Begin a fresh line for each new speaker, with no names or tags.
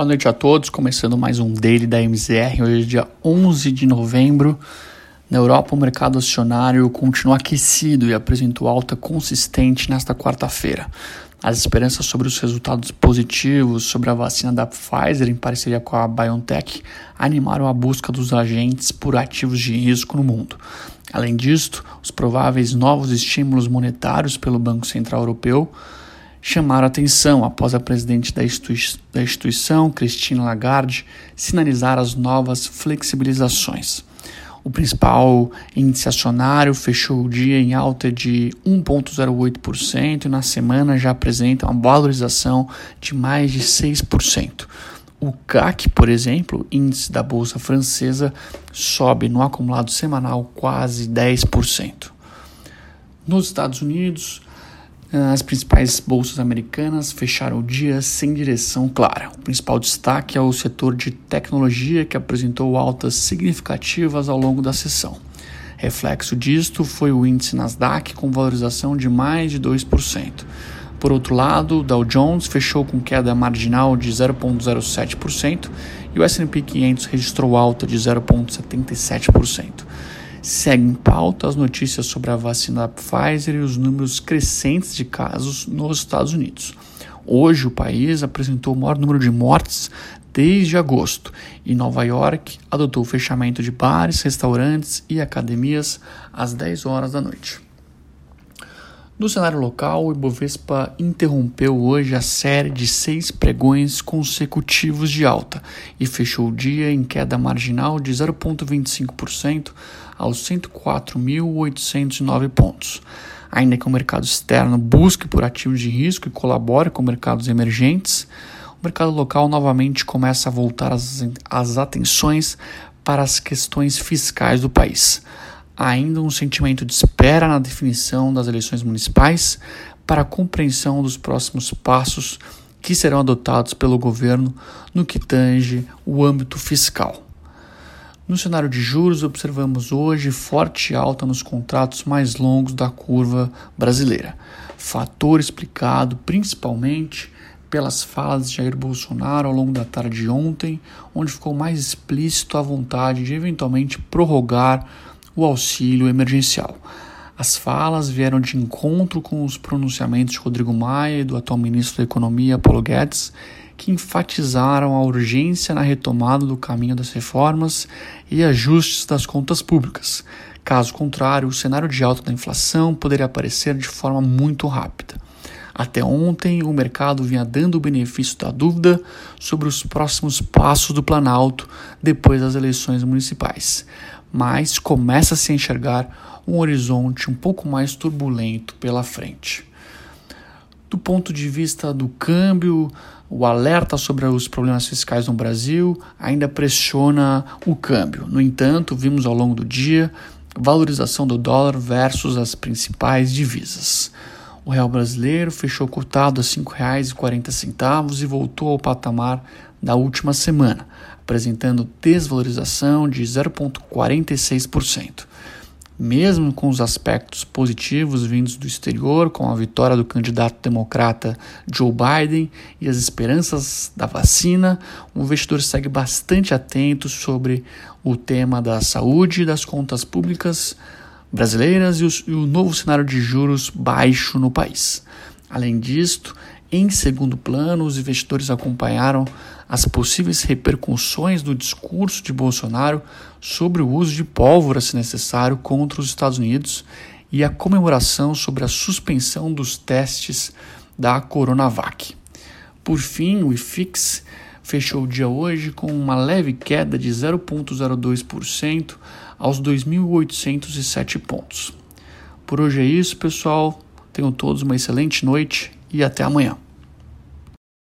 Boa noite a todos, começando mais um Daily da MZR. Hoje é dia 11 de novembro. Na Europa, o mercado acionário continua aquecido e apresentou alta consistente nesta quarta-feira. As esperanças sobre os resultados positivos sobre a vacina da Pfizer em parceria com a BioNTech animaram a busca dos agentes por ativos de risco no mundo. Além disto, os prováveis novos estímulos monetários pelo Banco Central Europeu chamaram atenção após a presidente da, institui da instituição, Christine Lagarde, sinalizar as novas flexibilizações. O principal índice acionário fechou o dia em alta de 1,08% e na semana já apresenta uma valorização de mais de 6%. O CAC, por exemplo, índice da bolsa francesa, sobe no acumulado semanal quase 10%. Nos Estados Unidos, as principais bolsas americanas fecharam o dia sem direção clara. O principal destaque é o setor de tecnologia, que apresentou altas significativas ao longo da sessão. Reflexo disto foi o índice Nasdaq, com valorização de mais de 2%. Por outro lado, o Dow Jones fechou com queda marginal de 0,07% e o S&P 500 registrou alta de 0,77%. Segue em pauta as notícias sobre a vacina Pfizer e os números crescentes de casos nos Estados Unidos. Hoje, o país apresentou o maior número de mortes desde agosto e Nova York adotou o fechamento de bares, restaurantes e academias às 10 horas da noite. No cenário local, o Ibovespa interrompeu hoje a série de seis pregões consecutivos de alta e fechou o dia em queda marginal de 0,25% aos 104.809 pontos. Ainda que o mercado externo busque por ativos de risco e colabore com mercados emergentes, o mercado local novamente começa a voltar as, as atenções para as questões fiscais do país ainda um sentimento de espera na definição das eleições municipais para a compreensão dos próximos passos que serão adotados pelo governo no que tange o âmbito fiscal. No cenário de juros, observamos hoje forte alta nos contratos mais longos da curva brasileira, fator explicado principalmente pelas falas de Jair Bolsonaro ao longo da tarde de ontem, onde ficou mais explícito a vontade de eventualmente prorrogar o auxílio emergencial. As falas vieram de encontro com os pronunciamentos de Rodrigo Maia e do atual ministro da Economia, Paulo Guedes, que enfatizaram a urgência na retomada do caminho das reformas e ajustes das contas públicas. Caso contrário, o cenário de alta da inflação poderia aparecer de forma muito rápida. Até ontem, o mercado vinha dando o benefício da dúvida sobre os próximos passos do Planalto depois das eleições municipais mas começa a se enxergar um horizonte um pouco mais turbulento pela frente. Do ponto de vista do câmbio, o alerta sobre os problemas fiscais no Brasil ainda pressiona o câmbio. No entanto, vimos ao longo do dia valorização do dólar versus as principais divisas. O real brasileiro fechou cotado a R$ 5,40 e voltou ao patamar da última semana, apresentando desvalorização de 0,46%. Mesmo com os aspectos positivos vindos do exterior, com a vitória do candidato democrata Joe Biden e as esperanças da vacina, o investidor segue bastante atento sobre o tema da saúde e das contas públicas brasileiras e, e o novo cenário de juros baixo no país. Além disto, em segundo plano, os investidores acompanharam as possíveis repercussões do discurso de Bolsonaro sobre o uso de pólvora, se necessário, contra os Estados Unidos e a comemoração sobre a suspensão dos testes da Coronavac. Por fim, o IFIX fechou o dia hoje com uma leve queda de 0,02% aos 2.807 pontos. Por hoje é isso, pessoal. Tenham todos uma excelente noite e até amanhã.